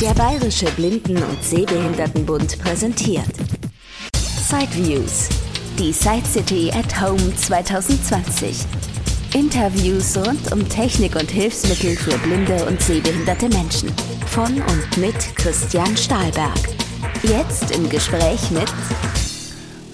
Der Bayerische Blinden- und Sehbehindertenbund präsentiert Sideviews, die Side City at Home 2020. Interviews rund um Technik und Hilfsmittel für blinde und sehbehinderte Menschen. Von und mit Christian Stahlberg. Jetzt im Gespräch mit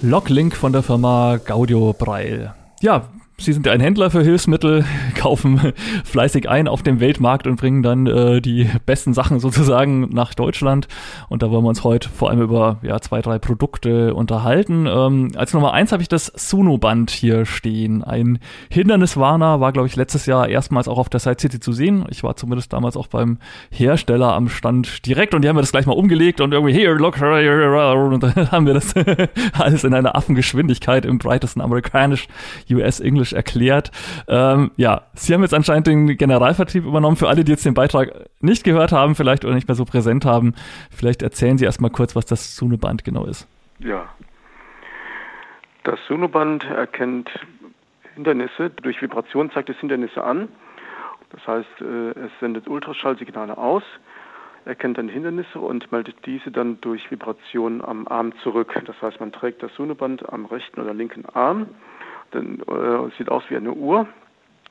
Locklink von der Firma Gaudio Breil. Ja, Sie sind ein Händler für Hilfsmittel, kaufen fleißig ein auf dem Weltmarkt und bringen dann äh, die besten Sachen sozusagen nach Deutschland. Und da wollen wir uns heute vor allem über ja, zwei, drei Produkte unterhalten. Ähm, als Nummer eins habe ich das Suno-Band hier stehen. Ein Hinderniswarner war, glaube ich, letztes Jahr erstmals auch auf der Side City zu sehen. Ich war zumindest damals auch beim Hersteller am Stand direkt und die haben mir das gleich mal umgelegt und irgendwie, here, look, und dann haben wir das alles in einer Affengeschwindigkeit im breitesten amerikanisch US-Englisch Englisch erklärt. Ähm, ja, Sie haben jetzt anscheinend den Generalvertrieb übernommen. Für alle, die jetzt den Beitrag nicht gehört haben, vielleicht oder nicht mehr so präsent haben, vielleicht erzählen Sie erstmal kurz, was das Sunoband genau ist. Ja. Das Sunoband erkennt Hindernisse, durch Vibration zeigt es Hindernisse an. Das heißt, äh, es sendet Ultraschallsignale aus, erkennt dann Hindernisse und meldet diese dann durch Vibration am Arm zurück. Das heißt, man trägt das Sunoband am rechten oder linken Arm dann äh, sieht aus wie eine Uhr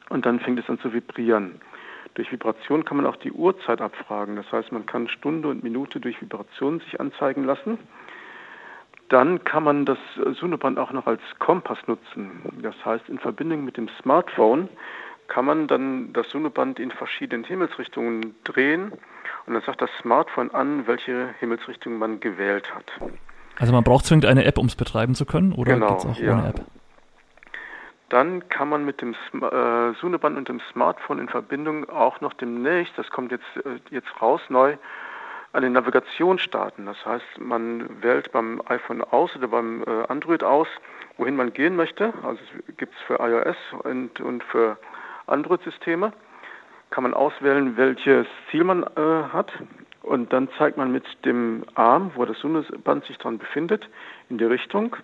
und dann fängt es an zu vibrieren. Durch Vibration kann man auch die Uhrzeit abfragen. Das heißt, man kann Stunde und Minute durch Vibration sich anzeigen lassen. Dann kann man das Sonoband auch noch als Kompass nutzen. Das heißt, in Verbindung mit dem Smartphone kann man dann das Sonoband in verschiedenen Himmelsrichtungen drehen und dann sagt das Smartphone an, welche Himmelsrichtung man gewählt hat. Also man braucht zwingend eine App, um es betreiben zu können, oder genau, geht es auch ja. ohne App? Dann kann man mit dem äh, Suneband und dem Smartphone in Verbindung auch noch demnächst, das kommt jetzt, äh, jetzt raus neu, eine Navigation starten. Das heißt, man wählt beim iPhone aus oder beim äh, Android aus, wohin man gehen möchte. Also gibt es für iOS und, und für Android-Systeme. Kann man auswählen, welches Ziel man äh, hat. Und dann zeigt man mit dem Arm, wo das Suneband sich dran befindet, in die Richtung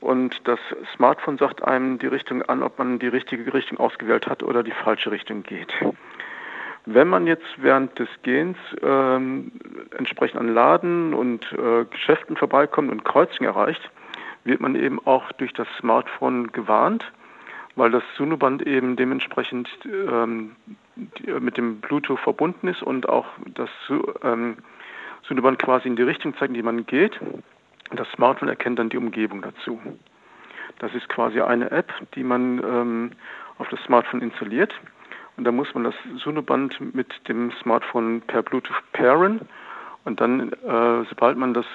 und das Smartphone sagt einem die Richtung an, ob man die richtige Richtung ausgewählt hat oder die falsche Richtung geht. Wenn man jetzt während des Gehens ähm, entsprechend an Laden und äh, Geschäften vorbeikommt und Kreuzungen erreicht, wird man eben auch durch das Smartphone gewarnt, weil das Sunoband eben dementsprechend ähm, mit dem Bluetooth verbunden ist und auch das ähm, Sunoband quasi in die Richtung zeigt, in die man geht. Das Smartphone erkennt dann die Umgebung dazu. Das ist quasi eine App, die man ähm, auf das Smartphone installiert. Und da muss man das Sunoband mit dem Smartphone per Bluetooth pairen. Und dann, äh, sobald man das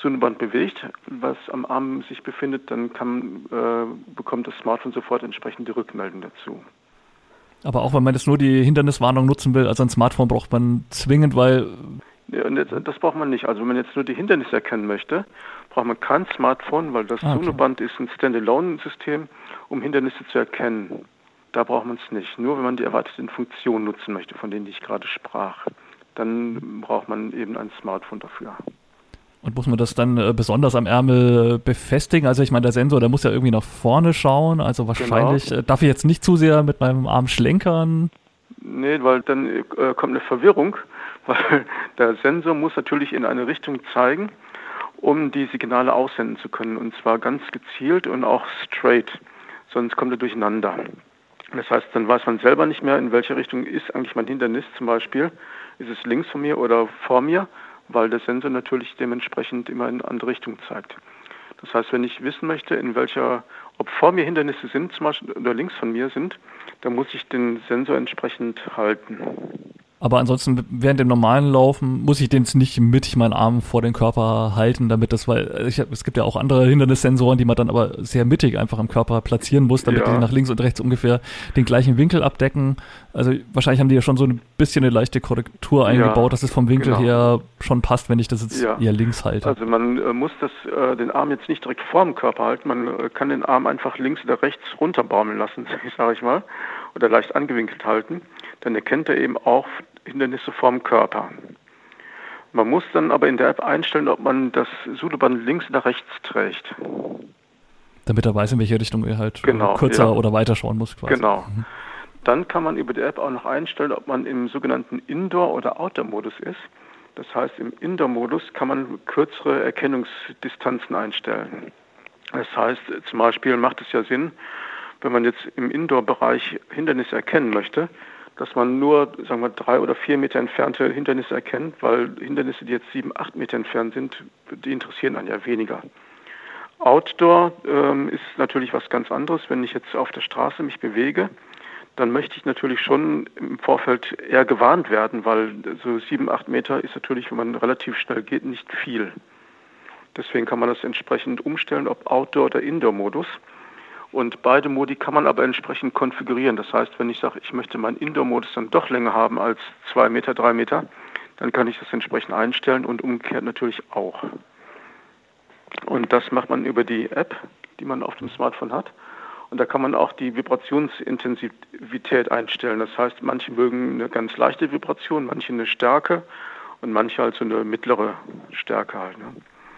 Sunoband bewegt, was am Arm sich befindet, dann kann, äh, bekommt das Smartphone sofort entsprechende Rückmeldung dazu. Aber auch wenn man jetzt nur die Hinderniswarnung nutzen will, also ein Smartphone braucht man zwingend, weil das braucht man nicht. Also wenn man jetzt nur die Hindernisse erkennen möchte, braucht man kein Smartphone, weil das ah, okay. Sonoband ist ein Standalone-System, um Hindernisse zu erkennen. Da braucht man es nicht. Nur wenn man die erwarteten Funktionen nutzen möchte, von denen ich gerade sprach, dann braucht man eben ein Smartphone dafür. Und muss man das dann äh, besonders am Ärmel befestigen? Also ich meine, der Sensor, der muss ja irgendwie nach vorne schauen. Also wahrscheinlich genau. äh, darf ich jetzt nicht zu sehr mit meinem Arm schlenkern. Nee, weil dann äh, kommt eine Verwirrung weil der Sensor muss natürlich in eine Richtung zeigen, um die Signale aussenden zu können und zwar ganz gezielt und auch straight, sonst kommt er durcheinander. Das heißt, dann weiß man selber nicht mehr, in welche Richtung ist eigentlich mein Hindernis zum Beispiel. Ist es links von mir oder vor mir, weil der Sensor natürlich dementsprechend immer in eine andere Richtung zeigt. Das heißt, wenn ich wissen möchte, in welcher, ob vor mir Hindernisse sind, zum Beispiel oder links von mir sind, dann muss ich den Sensor entsprechend halten. Aber ansonsten während dem normalen Laufen muss ich den jetzt nicht mittig meinen Arm vor den Körper halten, damit das, weil ich, es gibt ja auch andere Hindernissensoren, die man dann aber sehr mittig einfach am Körper platzieren muss, damit ja. die nach links und rechts ungefähr den gleichen Winkel abdecken. Also wahrscheinlich haben die ja schon so ein bisschen eine leichte Korrektur eingebaut, ja, dass es vom Winkel genau. her schon passt, wenn ich das jetzt ja. eher links halte. Also man äh, muss das, äh, den Arm jetzt nicht direkt vor dem Körper halten, man äh, kann den Arm einfach links oder rechts runterbaumeln lassen, sage ich mal, oder leicht angewinkelt halten dann erkennt er eben auch Hindernisse vorm Körper. Man muss dann aber in der App einstellen, ob man das Sudoband links oder rechts trägt. Damit er weiß, in welche Richtung er halt genau, kürzer ja. oder weiter schauen muss. Quasi. Genau. Mhm. Dann kann man über die App auch noch einstellen, ob man im sogenannten Indoor- oder Outdoor-Modus ist. Das heißt, im Indoor-Modus kann man kürzere Erkennungsdistanzen einstellen. Das heißt, zum Beispiel macht es ja Sinn, wenn man jetzt im Indoor-Bereich Hindernisse erkennen möchte, dass man nur, sagen wir, drei oder vier Meter entfernte Hindernisse erkennt, weil Hindernisse, die jetzt sieben, acht Meter entfernt sind, die interessieren einen ja weniger. Outdoor ähm, ist natürlich was ganz anderes. Wenn ich jetzt auf der Straße mich bewege, dann möchte ich natürlich schon im Vorfeld eher gewarnt werden, weil so sieben, acht Meter ist natürlich, wenn man relativ schnell geht, nicht viel. Deswegen kann man das entsprechend umstellen, ob Outdoor- oder Indoor-Modus. Und beide Modi kann man aber entsprechend konfigurieren. Das heißt, wenn ich sage, ich möchte meinen Indoor-Modus dann doch länger haben als zwei Meter, drei Meter, dann kann ich das entsprechend einstellen und umgekehrt natürlich auch. Und das macht man über die App, die man auf dem Smartphone hat. Und da kann man auch die Vibrationsintensivität einstellen. Das heißt, manche mögen eine ganz leichte Vibration, manche eine Stärke und manche halt so eine mittlere Stärke halt. Ne?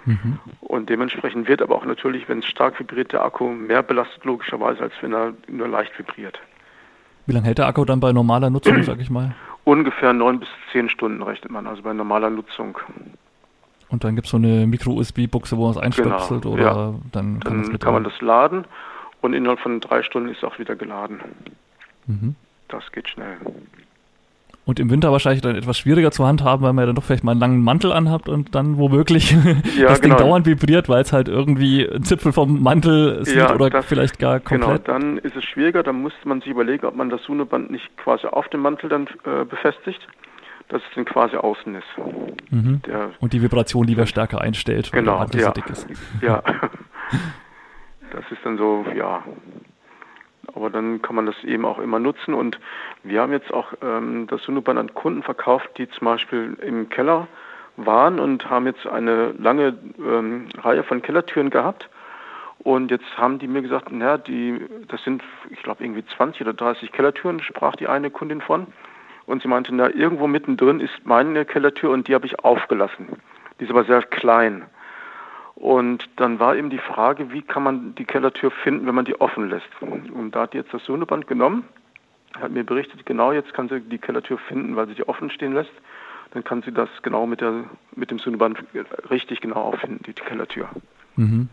Mhm. Und dementsprechend wird aber auch natürlich, wenn es stark vibriert, der Akku mehr belastet, logischerweise, als wenn er nur leicht vibriert. Wie lange hält der Akku dann bei normaler Nutzung, sag ich mal? Ungefähr neun bis zehn Stunden rechnet man, also bei normaler Nutzung. Und dann gibt es so eine Micro-USB-Buchse, wo man es einstöpselt genau, oder ja. dann kann, dann kann man das laden und innerhalb von drei Stunden ist es auch wieder geladen. Mhm. Das geht schnell. Und im Winter wahrscheinlich dann etwas schwieriger zu handhaben, weil man ja dann doch vielleicht mal einen langen Mantel anhabt und dann womöglich ja, das genau. Ding dauernd vibriert, weil es halt irgendwie ein Zipfel vom Mantel sieht ja, oder das, vielleicht gar genau, komplett. Genau, dann ist es schwieriger, dann muss man sich überlegen, ob man das Suneband nicht quasi auf dem Mantel dann äh, befestigt dass es dann quasi außen ist. Mhm. Der, und die Vibration lieber stärker einstellt, weil genau, der Mantel ja, so dick ist. Ja, das ist dann so, ja. Aber dann kann man das eben auch immer nutzen. Und wir haben jetzt auch ähm, das Sunuband an Kunden verkauft, die zum Beispiel im Keller waren und haben jetzt eine lange ähm, Reihe von Kellertüren gehabt. Und jetzt haben die mir gesagt, naja, die, das sind, ich glaube, irgendwie 20 oder 30 Kellertüren, sprach die eine Kundin von. Und sie meinte, na, irgendwo mittendrin ist meine Kellertür und die habe ich aufgelassen. Die ist aber sehr klein. Und dann war eben die Frage, wie kann man die Kellertür finden, wenn man die offen lässt. Und da hat jetzt das Soneband genommen, hat mir berichtet, genau jetzt kann sie die Kellertür finden, weil sie die offen stehen lässt. Dann kann sie das genau mit, der, mit dem Soneband richtig genau auffinden, die Kellertür. Mhm.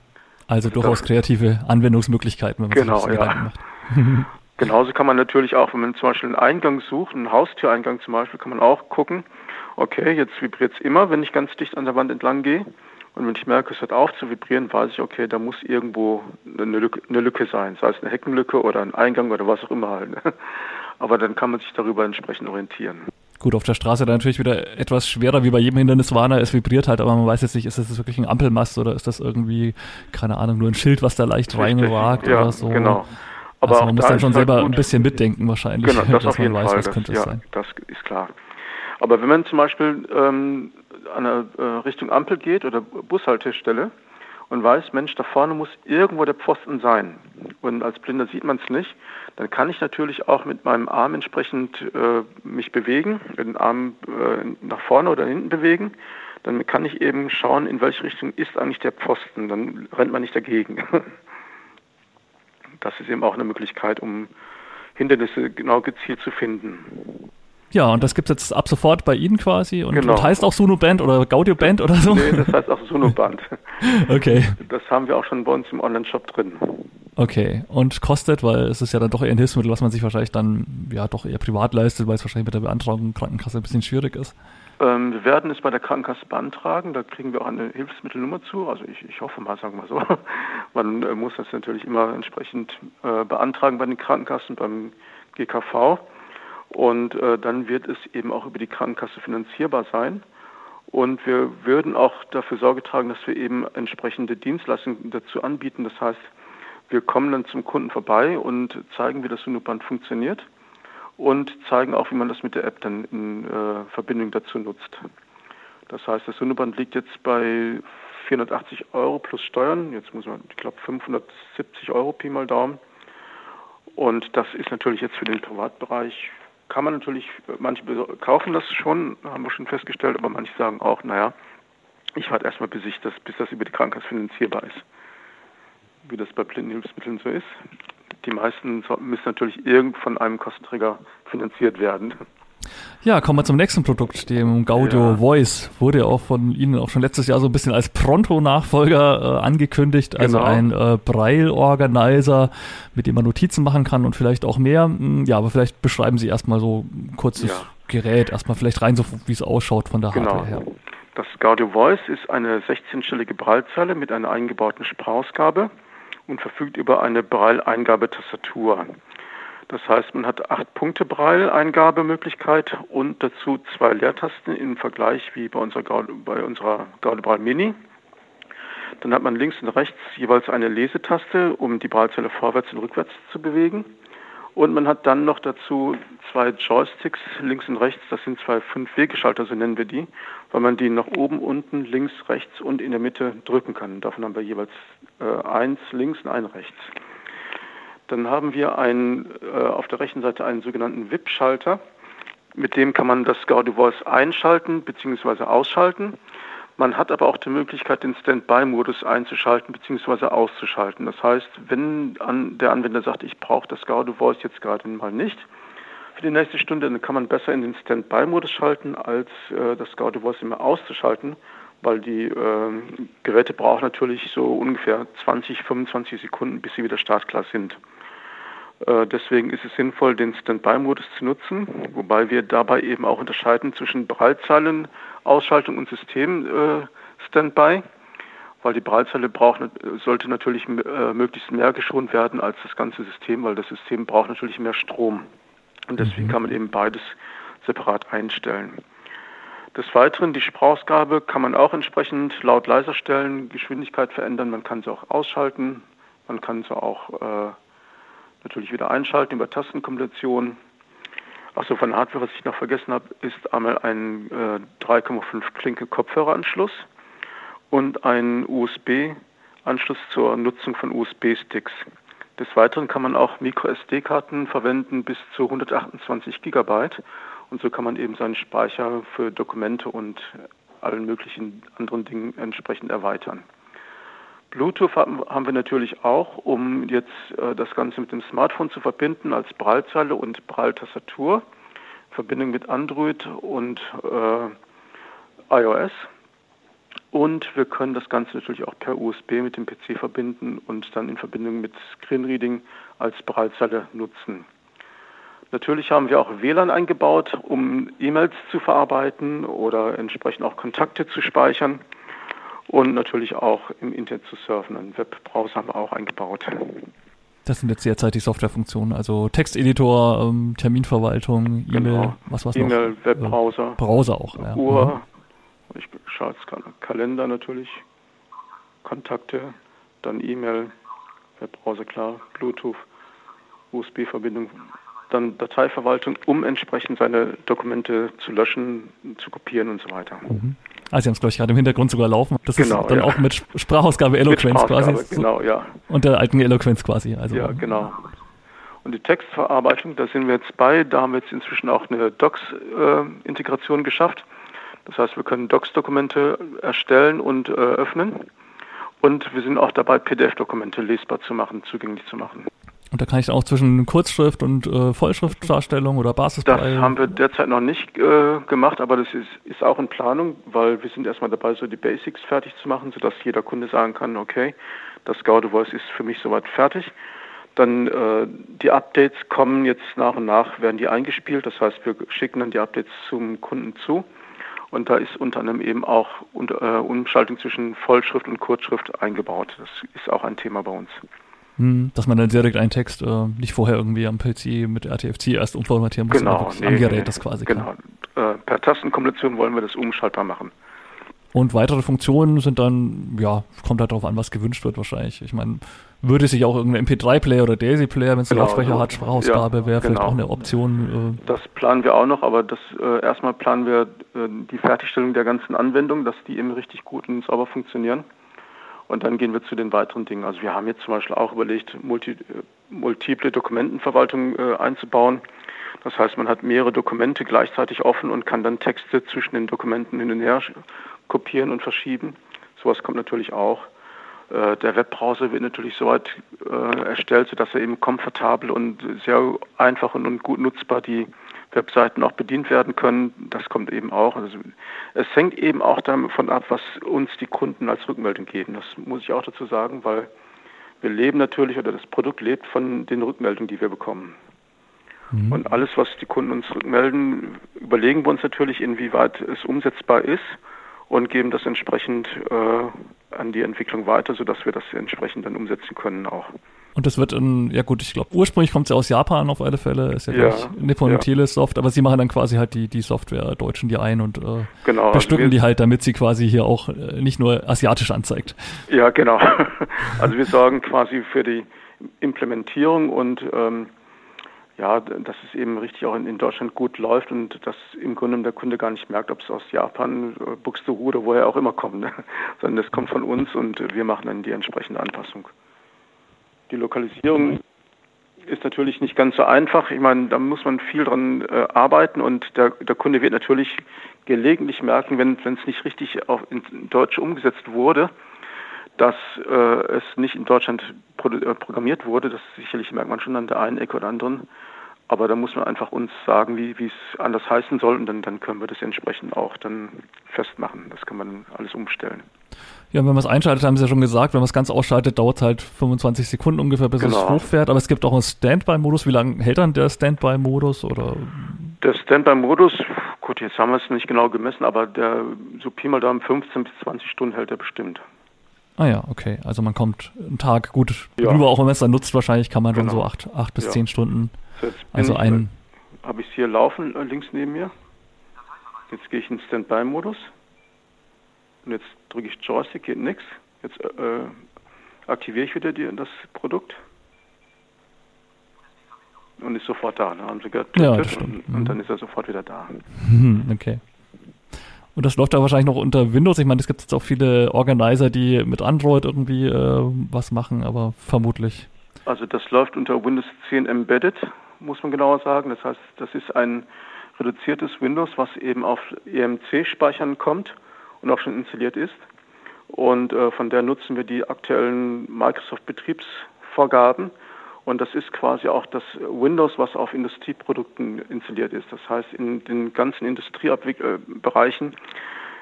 Also durchaus kreative Anwendungsmöglichkeiten, wenn man genau, sich das ja. macht. Genauso kann man natürlich auch, wenn man zum Beispiel einen Eingang sucht, einen Haustüreingang zum Beispiel, kann man auch gucken, okay, jetzt vibriert es immer, wenn ich ganz dicht an der Wand entlang gehe. Und wenn ich merke, es hört auf zu vibrieren, weiß ich, okay, da muss irgendwo eine Lücke, eine Lücke sein, sei es eine Heckenlücke oder ein Eingang oder was auch immer halt. Aber dann kann man sich darüber entsprechend orientieren. Gut, auf der Straße dann natürlich wieder etwas schwerer wie bei jedem Hinderniswarner. Es vibriert halt, aber man weiß jetzt nicht, ist das wirklich ein Ampelmast oder ist das irgendwie, keine Ahnung, nur ein Schild, was da leicht reinragt ja, oder so. Genau. Aber also man muss dann schon selber halt ein bisschen mitdenken wahrscheinlich, genau, das dass man weiß, Fall, was könnte das, es sein. Das ist klar. Aber wenn man zum Beispiel ähm, an eine äh, Richtung Ampel geht oder Bushaltestelle und weiß, Mensch, da vorne muss irgendwo der Pfosten sein und als Blinder sieht man es nicht, dann kann ich natürlich auch mit meinem Arm entsprechend äh, mich bewegen, den Arm äh, nach vorne oder hinten bewegen. Dann kann ich eben schauen, in welche Richtung ist eigentlich der Pfosten. Dann rennt man nicht dagegen. das ist eben auch eine Möglichkeit, um Hindernisse genau gezielt zu finden. Ja, und das gibt es jetzt ab sofort bei Ihnen quasi und, genau. und heißt auch Suno Band oder Gaudio Band oder so? Nee, das heißt auch Suno Band. okay. Das haben wir auch schon bei uns im Online-Shop drin. Okay, und kostet, weil es ist ja dann doch eher ein Hilfsmittel, was man sich wahrscheinlich dann ja doch eher privat leistet, weil es wahrscheinlich mit der Beantragung Krankenkasse ein bisschen schwierig ist. Ähm, wir werden es bei der Krankenkasse beantragen. Da kriegen wir auch eine Hilfsmittelnummer zu. Also ich, ich hoffe mal, sagen wir so. Man äh, muss das natürlich immer entsprechend äh, beantragen bei den Krankenkassen, beim GKV. Und äh, dann wird es eben auch über die Krankenkasse finanzierbar sein. Und wir würden auch dafür Sorge tragen, dass wir eben entsprechende Dienstleistungen dazu anbieten. Das heißt, wir kommen dann zum Kunden vorbei und zeigen, wie das Sunoband funktioniert und zeigen auch, wie man das mit der App dann in äh, Verbindung dazu nutzt. Das heißt, das Sonnenband liegt jetzt bei 480 Euro plus Steuern. Jetzt muss man, ich glaube, 570 Euro Pi mal Daumen. Und das ist natürlich jetzt für den Privatbereich, kann man natürlich, manche kaufen das schon, haben wir schon festgestellt, aber manche sagen auch, naja, ich warte erstmal, bis, ich das, bis das über die Krankenkasse finanzierbar ist. Wie das bei Blindenhilfsmitteln so ist die meisten müssen natürlich irgend von einem Kostenträger finanziert werden. Ja, kommen wir zum nächsten Produkt, dem Gaudio ja. Voice. Wurde ja auch von Ihnen auch schon letztes Jahr so ein bisschen als Pronto-Nachfolger äh, angekündigt. Also genau. ein äh, Braille-Organizer, mit dem man Notizen machen kann und vielleicht auch mehr. Hm, ja, aber vielleicht beschreiben Sie erstmal so ein kurzes ja. Gerät, erstmal vielleicht rein, so wie es ausschaut von der genau. Hardware her. Das Gaudio Voice ist eine 16-stellige Braillezeile mit einer eingebauten Sprachausgabe und verfügt über eine Braille-Eingabetastatur. Das heißt, man hat acht Punkte Braille-Eingabemöglichkeit und dazu zwei Leertasten im Vergleich wie bei unserer, Gaude, bei unserer Gaude Braille Mini. Dann hat man links und rechts jeweils eine Lesetaste, um die Braillezeile vorwärts und rückwärts zu bewegen. Und man hat dann noch dazu zwei Joysticks links und rechts. Das sind zwei Fünf-Wegeschalter, so nennen wir die, weil man die nach oben, unten, links, rechts und in der Mitte drücken kann. Davon haben wir jeweils äh, eins links und ein rechts. Dann haben wir einen, äh, auf der rechten Seite einen sogenannten VIP-Schalter. Mit dem kann man das Gaudi Voice einschalten bzw. ausschalten. Man hat aber auch die Möglichkeit, den Standby-Modus einzuschalten bzw. auszuschalten. Das heißt, wenn an, der Anwender sagt, ich brauche das Gaudi Voice jetzt gerade mal nicht für die nächste Stunde, dann kann man besser in den Standby-Modus schalten, als äh, das Gaudi Voice immer auszuschalten, weil die äh, Geräte brauchen natürlich so ungefähr 20, 25 Sekunden, bis sie wieder startklar sind. Äh, deswegen ist es sinnvoll, den Standby-Modus zu nutzen, wobei wir dabei eben auch unterscheiden zwischen Breitzeilen, Ausschaltung und System äh, Standby, weil die Breitzeile braucht, sollte natürlich äh, möglichst mehr geschont werden als das ganze System, weil das System braucht natürlich mehr Strom. Und deswegen mhm. kann man eben beides separat einstellen. Des Weiteren, die Sprachausgabe kann man auch entsprechend laut leiser stellen, Geschwindigkeit verändern, man kann sie auch ausschalten, man kann sie auch äh, natürlich wieder einschalten über Tastenkombinationen. Achso, von Hardware, was ich noch vergessen habe, ist einmal ein äh, 3,5 Klinke Kopfhöreranschluss und ein USB-Anschluss zur Nutzung von USB-Sticks. Des Weiteren kann man auch Micro-SD-Karten verwenden bis zu 128 Gigabyte und so kann man eben seinen Speicher für Dokumente und allen möglichen anderen Dingen entsprechend erweitern. Bluetooth haben wir natürlich auch, um jetzt äh, das Ganze mit dem Smartphone zu verbinden als Braillezeile und Braille-Tastatur. Verbindung mit Android und äh, iOS. Und wir können das Ganze natürlich auch per USB mit dem PC verbinden und dann in Verbindung mit Screenreading als Braillezeile nutzen. Natürlich haben wir auch WLAN eingebaut, um E-Mails zu verarbeiten oder entsprechend auch Kontakte zu speichern und natürlich auch im Internet zu surfen. Einen Webbrowser haben wir auch eingebaut. Das sind jetzt derzeit die Softwarefunktionen, also Texteditor, ähm, Terminverwaltung, E-Mail, genau. was was noch? E-Mail, Webbrowser. Browser auch, ja. Uhr, mhm. ich schaue jetzt gerade Kalender natürlich, Kontakte, dann E-Mail, Webbrowser klar, Bluetooth, USB-Verbindung, dann Dateiverwaltung, um entsprechend seine Dokumente zu löschen, zu kopieren und so weiter. Mhm. Ah, Sie haben es, glaube ich, gerade im Hintergrund sogar laufen. Das genau, ist dann ja. auch mit Sprachausgabe Eloquenz quasi. Genau, ja. Und der alten Eloquenz quasi. Also, ja, genau. Und die Textverarbeitung, da sind wir jetzt bei. Da haben wir jetzt inzwischen auch eine Docs-Integration äh, geschafft. Das heißt, wir können Docs-Dokumente erstellen und äh, öffnen. Und wir sind auch dabei, PDF-Dokumente lesbar zu machen, zugänglich zu machen. Und da kann ich auch zwischen Kurzschrift und äh, Vollschriftdarstellung oder Basisbreil. Das haben wir derzeit noch nicht äh, gemacht, aber das ist, ist auch in Planung, weil wir sind erstmal dabei, so die Basics fertig zu machen, sodass jeder Kunde sagen kann, okay, das Gaude Voice ist für mich soweit fertig. Dann äh, die Updates kommen jetzt nach und nach, werden die eingespielt. Das heißt, wir schicken dann die Updates zum Kunden zu. Und da ist unter anderem eben auch äh, Umschaltung zwischen Vollschrift und Kurzschrift eingebaut. Das ist auch ein Thema bei uns. Hm, dass man dann direkt einen Text äh, nicht vorher irgendwie am PC mit RTFC erst umformatieren muss, genau, nee, am Gerät das quasi Genau, äh, per Tastenkombination wollen wir das umschaltbar machen. Und weitere Funktionen sind dann, ja, kommt halt darauf an, was gewünscht wird wahrscheinlich. Ich meine, würde sich auch irgendein MP3-Player oder Daisy-Player, wenn es genau, einen Lautsprecher so, hat, Sprachausgabe ja, wäre vielleicht genau. auch eine Option. Äh. Das planen wir auch noch, aber das äh, erstmal planen wir äh, die Fertigstellung der ganzen Anwendung, dass die eben richtig gut und sauber funktionieren. Und dann gehen wir zu den weiteren Dingen. Also wir haben jetzt zum Beispiel auch überlegt, multi, äh, multiple Dokumentenverwaltung äh, einzubauen. Das heißt, man hat mehrere Dokumente gleichzeitig offen und kann dann Texte zwischen den Dokumenten hin und her kopieren und verschieben. Sowas kommt natürlich auch. Äh, der Webbrowser wird natürlich soweit äh, erstellt, sodass er eben komfortabel und sehr einfach und, und gut nutzbar die Webseiten auch bedient werden können. Das kommt eben auch. Also es hängt eben auch davon ab, was uns die Kunden als Rückmeldung geben. Das muss ich auch dazu sagen, weil wir leben natürlich oder das Produkt lebt von den Rückmeldungen, die wir bekommen. Mhm. Und alles, was die Kunden uns rückmelden, überlegen wir uns natürlich, inwieweit es umsetzbar ist und geben das entsprechend äh, an die Entwicklung weiter, sodass wir das entsprechend dann umsetzen können auch. Und das wird in, ja gut, ich glaube, ursprünglich kommt es ja aus Japan auf alle Fälle, ist ja, ja gleich Nippon ja. Telesoft, aber sie machen dann quasi halt die, die Software, deutschen die ein und äh, genau, also bestücken also die halt, damit sie quasi hier auch äh, nicht nur asiatisch anzeigt. Ja, genau. Also wir sorgen quasi für die Implementierung und ähm, ja, dass es eben richtig auch in, in, Deutschland gut läuft und dass im Grunde der Kunde gar nicht merkt, ob es aus Japan, äh, Buxtehude oder woher auch immer kommt, ne? sondern das kommt von uns und wir machen dann die entsprechende Anpassung. Die Lokalisierung ist natürlich nicht ganz so einfach. Ich meine, da muss man viel dran äh, arbeiten und der, der, Kunde wird natürlich gelegentlich merken, wenn es nicht richtig auf, in Deutsch umgesetzt wurde, dass äh, es nicht in Deutschland pro, äh, programmiert wurde. Das sicherlich merkt man schon an der einen Ecke oder anderen. Aber da muss man einfach uns sagen, wie es anders heißen soll und dann, dann können wir das entsprechend auch dann festmachen. Das kann man alles umstellen. Ja, wenn man es einschaltet, haben Sie ja schon gesagt, wenn man es ganz ausschaltet, dauert es halt 25 Sekunden ungefähr, bis genau. es hochfährt. Aber es gibt auch einen Standby-Modus. Wie lange hält dann der Standby-Modus? Der Standby-Modus, gut, jetzt haben wir es nicht genau gemessen, aber der so Pi mal Daumen 15 bis 20 Stunden hält er bestimmt. Ah ja, okay. Also man kommt einen Tag gut ja. rüber, auch wenn man es dann nutzt, wahrscheinlich kann man genau. schon so acht, acht bis ja. zehn Stunden. So also ein. Habe ich es hier laufen äh, links neben mir? Jetzt gehe ich in Standby-Modus. Und jetzt drücke ich Joystick, geht nichts. Jetzt äh, aktiviere ich wieder die, das Produkt. Und ist sofort da. Ne? Haben sie gedrückt ja, und, und, dann ist er sofort wieder da. Okay. Und das läuft da wahrscheinlich noch unter Windows. Ich meine, es gibt jetzt auch viele Organizer, die mit Android irgendwie äh, was machen, aber vermutlich. Also das läuft unter Windows 10 Embedded, muss man genauer sagen. Das heißt, das ist ein reduziertes Windows, was eben auf EMC-Speichern kommt und auch schon installiert ist. Und äh, von der nutzen wir die aktuellen Microsoft-Betriebsvorgaben. Und das ist quasi auch das Windows, was auf Industrieprodukten installiert ist. Das heißt, in den ganzen Industriebereichen,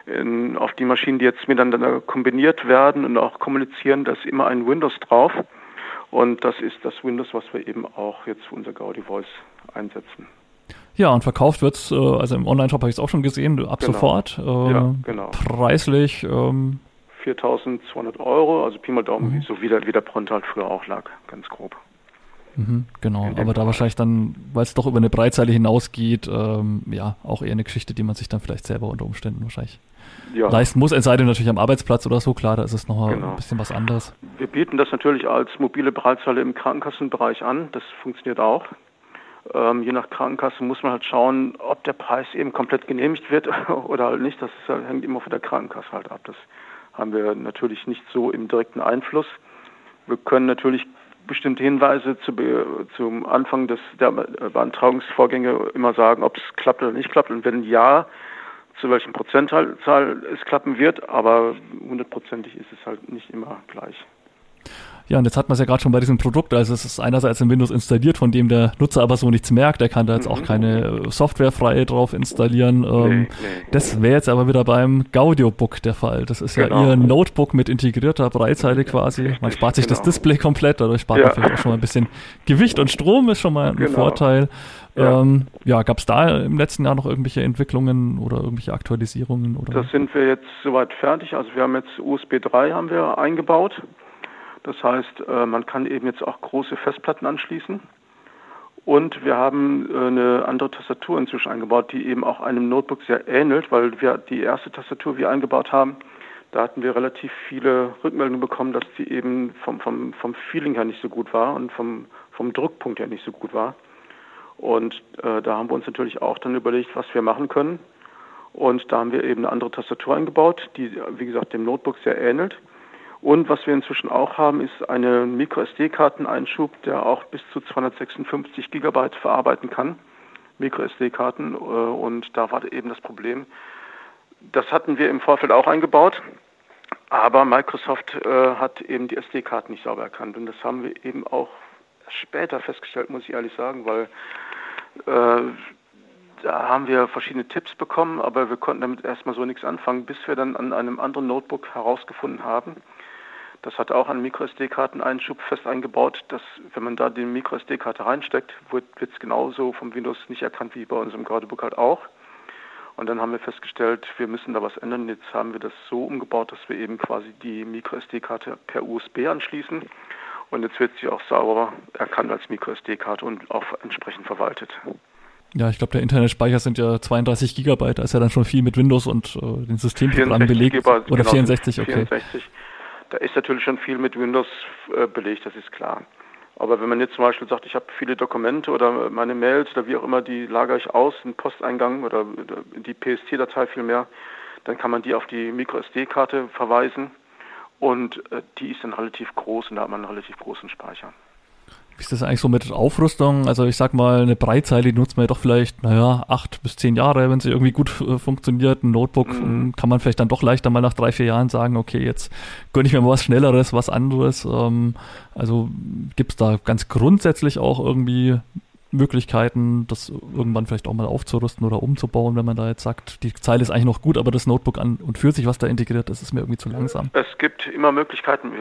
in, auf die Maschinen, die jetzt miteinander kombiniert werden und auch kommunizieren, da ist immer ein Windows drauf. Und das ist das Windows, was wir eben auch jetzt für unser Gaudi Voice einsetzen. Ja, und verkauft wird's, äh, also im Online-Shop habe ich es auch schon gesehen, ab genau. sofort. Äh, ja, genau. Preislich. Ähm, 4.200 Euro, also Pi mal Daumen, mhm. so wie der, wie der Pront halt früher auch lag, ganz grob. Mhm, genau, aber da wahrscheinlich dann, weil es doch über eine Breitzeile hinausgeht, ähm, ja, auch eher eine Geschichte, die man sich dann vielleicht selber unter Umständen wahrscheinlich ja. leisten muss, es sei denn natürlich am Arbeitsplatz oder so, klar, da ist es noch genau. ein bisschen was anderes. Wir bieten das natürlich als mobile Breitzeile im Krankenkassenbereich an, das funktioniert auch. Ähm, je nach Krankenkasse muss man halt schauen, ob der Preis eben komplett genehmigt wird oder halt nicht. Das hängt immer von der Krankenkasse halt ab. Das haben wir natürlich nicht so im direkten Einfluss. Wir können natürlich bestimmte Hinweise zu, zum Anfang des, der Beantragungsvorgänge immer sagen, ob es klappt oder nicht klappt. Und wenn ja, zu welchem Prozentzahl es klappen wird, aber hundertprozentig ist es halt nicht immer gleich. Ja, und jetzt hat man es ja gerade schon bei diesem Produkt. Also es ist einerseits in Windows installiert, von dem der Nutzer aber so nichts merkt. Er kann da jetzt auch mhm. keine Software frei drauf installieren. Ähm, nee, nee. Das wäre jetzt aber wieder beim Gaudiobook der Fall. Das ist genau. ja Ihr Notebook mit integrierter Breitzeile quasi. Man spart sich genau. das Display komplett, dadurch spart ja. man vielleicht auch schon mal ein bisschen Gewicht und Strom, ist schon mal ein genau. Vorteil. Ja, ähm, ja gab es da im letzten Jahr noch irgendwelche Entwicklungen oder irgendwelche Aktualisierungen? Oder? Das sind wir jetzt soweit fertig. Also wir haben jetzt USB 3 haben wir eingebaut. Das heißt, äh, man kann eben jetzt auch große Festplatten anschließen. Und wir haben äh, eine andere Tastatur inzwischen eingebaut, die eben auch einem Notebook sehr ähnelt, weil wir die erste Tastatur, die wir eingebaut haben, da hatten wir relativ viele Rückmeldungen bekommen, dass die eben vom, vom, vom Feeling her nicht so gut war und vom, vom Druckpunkt her nicht so gut war. Und äh, da haben wir uns natürlich auch dann überlegt, was wir machen können. Und da haben wir eben eine andere Tastatur eingebaut, die, wie gesagt, dem Notebook sehr ähnelt. Und was wir inzwischen auch haben, ist eine MicroSD-Karteneinschub, der auch bis zu 256 Gigabyte verarbeiten kann. MicroSD-Karten. Äh, und da war eben das Problem. Das hatten wir im Vorfeld auch eingebaut. Aber Microsoft äh, hat eben die SD-Karten nicht sauber erkannt. Und das haben wir eben auch später festgestellt, muss ich ehrlich sagen, weil äh, da haben wir verschiedene Tipps bekommen, aber wir konnten damit erstmal so nichts anfangen, bis wir dann an einem anderen Notebook herausgefunden haben, das hat auch einen MicroSD-Karteneinschub fest eingebaut, dass wenn man da die MicroSD-Karte reinsteckt, wird es genauso vom Windows nicht erkannt wie bei unserem Guidebook halt auch. Und dann haben wir festgestellt, wir müssen da was ändern. Jetzt haben wir das so umgebaut, dass wir eben quasi die MicroSD-Karte per USB anschließen. Und jetzt wird sie auch sauber erkannt als MicroSD-Karte und auch entsprechend verwaltet. Ja, ich glaube, der Internetspeicher sind ja 32 Gigabyte, da ist ja dann schon viel mit Windows und äh, den Systemprogrammen belegt. Gigabyte, Oder genau, 64, okay. 64. Da ist natürlich schon viel mit Windows äh, belegt, das ist klar. Aber wenn man jetzt zum Beispiel sagt, ich habe viele Dokumente oder meine Mails oder wie auch immer, die lagere ich aus, in Posteingang oder, oder die PST-Datei vielmehr, dann kann man die auf die MicroSD-Karte verweisen und äh, die ist dann relativ groß und da hat man einen relativ großen Speicher. Wie ist das eigentlich so mit Aufrüstung? Also ich sag mal, eine Breitzeile die nutzt man ja doch vielleicht, naja, acht bis zehn Jahre, wenn sie irgendwie gut äh, funktioniert. Ein Notebook mhm. kann man vielleicht dann doch leichter mal nach drei, vier Jahren sagen, okay, jetzt gönne ich mir mal was Schnelleres, was anderes. Ähm, also gibt es da ganz grundsätzlich auch irgendwie Möglichkeiten, das irgendwann vielleicht auch mal aufzurüsten oder umzubauen, wenn man da jetzt sagt, die Zeile ist eigentlich noch gut, aber das Notebook an und für sich, was da integriert ist, ist mir irgendwie zu langsam. Es gibt immer Möglichkeiten,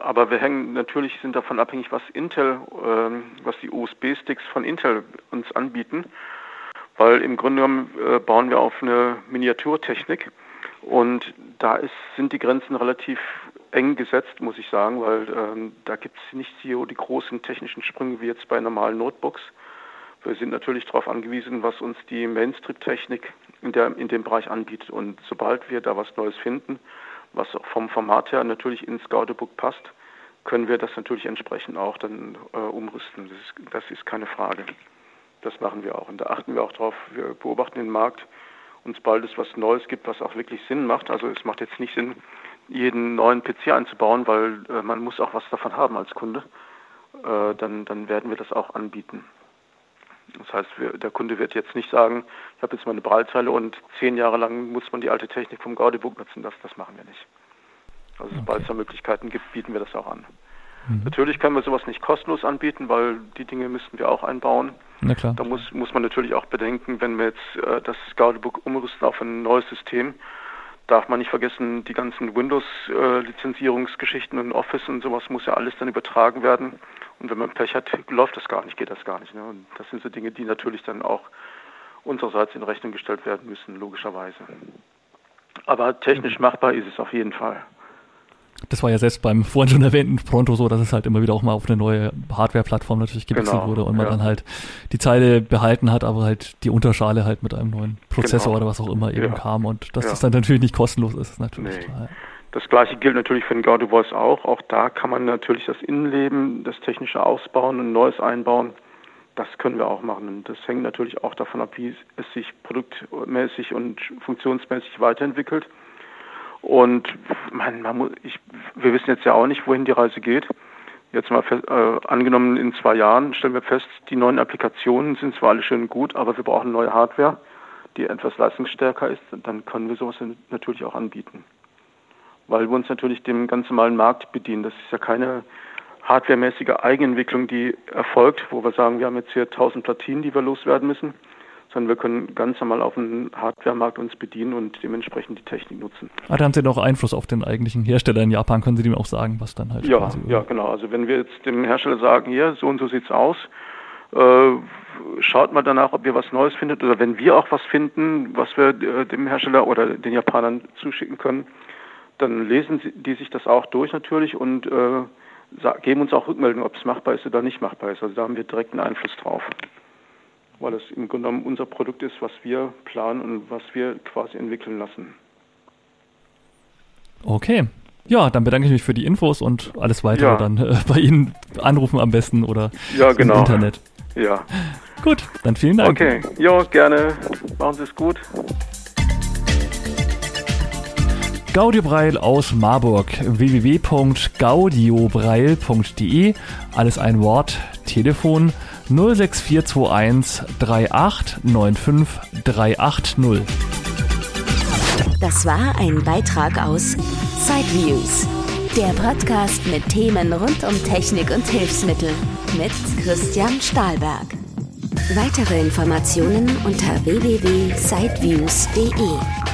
aber wir hängen natürlich sind davon abhängig, was Intel, ähm, was die USB-Sticks von Intel uns anbieten, weil im Grunde genommen äh, bauen wir auf eine Miniaturtechnik und da ist, sind die Grenzen relativ eng gesetzt, muss ich sagen, weil ähm, da gibt es nicht die, die großen technischen Sprünge wie jetzt bei normalen Notebooks. Wir sind natürlich darauf angewiesen, was uns die Mainstream-Technik in, in dem Bereich anbietet. Und sobald wir da was Neues finden, was vom Format her natürlich ins Gaudebook passt, können wir das natürlich entsprechend auch dann äh, umrüsten. Das ist, das ist keine Frage. Das machen wir auch. Und da achten wir auch drauf. Wir beobachten den Markt und sobald es was Neues gibt, was auch wirklich Sinn macht, also es macht jetzt nicht Sinn, jeden neuen PC einzubauen, weil äh, man muss auch was davon haben als Kunde, äh, dann, dann werden wir das auch anbieten. Das heißt, wir, der Kunde wird jetzt nicht sagen, ich habe jetzt mal eine Braillezeile und zehn Jahre lang muss man die alte Technik vom Gaudi-Book nutzen. Das, das machen wir nicht. Also okay. sobald es da Möglichkeiten gibt, bieten wir das auch an. Mhm. Natürlich können wir sowas nicht kostenlos anbieten, weil die Dinge müssten wir auch einbauen. Na klar. Da muss, muss man natürlich auch bedenken, wenn wir jetzt äh, das Gaudi-Book umrüsten auf ein neues System, darf man nicht vergessen, die ganzen Windows-Lizenzierungsgeschichten äh, und Office und sowas muss ja alles dann übertragen werden. Und wenn man Pech hat, läuft das gar nicht, geht das gar nicht. Ne? Und das sind so Dinge, die natürlich dann auch unsererseits in Rechnung gestellt werden müssen, logischerweise. Aber technisch machbar ist es auf jeden Fall. Das war ja selbst beim vorhin schon erwähnten Pronto so, dass es halt immer wieder auch mal auf eine neue Hardware-Plattform natürlich gewechselt genau, wurde und man ja. dann halt die Zeile behalten hat, aber halt die Unterschale halt mit einem neuen Prozessor genau. oder was auch immer eben ja. kam und dass ja. das dann natürlich nicht kostenlos ist, ist natürlich nee. klar. Das gleiche gilt natürlich für den Gaudi Voice auch. Auch da kann man natürlich das Innenleben, das technische ausbauen und Neues einbauen. Das können wir auch machen. Und das hängt natürlich auch davon ab, wie es sich produktmäßig und funktionsmäßig weiterentwickelt. Und man, man muss, ich, wir wissen jetzt ja auch nicht, wohin die Reise geht. Jetzt mal äh, angenommen in zwei Jahren stellen wir fest, die neuen Applikationen sind zwar alle schön gut, aber wir brauchen neue Hardware, die etwas leistungsstärker ist. Dann können wir sowas natürlich auch anbieten weil wir uns natürlich dem ganz normalen Markt bedienen. Das ist ja keine hardwaremäßige Eigenentwicklung, die erfolgt, wo wir sagen, wir haben jetzt hier 1000 Platinen, die wir loswerden müssen, sondern wir können ganz normal auf dem Hardwaremarkt uns bedienen und dementsprechend die Technik nutzen. Ah, da haben Sie noch Einfluss auf den eigentlichen Hersteller in Japan, können Sie dem auch sagen, was dann halt Ja, ja, genau. Also wenn wir jetzt dem Hersteller sagen, hier, so und so sieht's aus, äh, schaut mal danach, ob ihr was Neues findet oder wenn wir auch was finden, was wir äh, dem Hersteller oder den Japanern zuschicken können, dann lesen die sich das auch durch natürlich und äh, geben uns auch Rückmeldungen, ob es machbar ist oder nicht machbar ist. Also da haben wir direkten Einfluss drauf, weil es im Grunde genommen unser Produkt ist, was wir planen und was wir quasi entwickeln lassen. Okay. Ja, dann bedanke ich mich für die Infos und alles weitere ja. dann äh, bei Ihnen anrufen am besten oder ja, genau. im Internet. Ja. Gut, dann vielen Dank. Okay, ja, gerne. Machen Sie es gut. Gaudiobreil aus Marburg. www.gaudiobreil.de. Alles ein Wort. Telefon 06421 3895 380. Das war ein Beitrag aus Sideviews, der Podcast mit Themen rund um Technik und Hilfsmittel mit Christian Stahlberg. Weitere Informationen unter www.sideviews.de.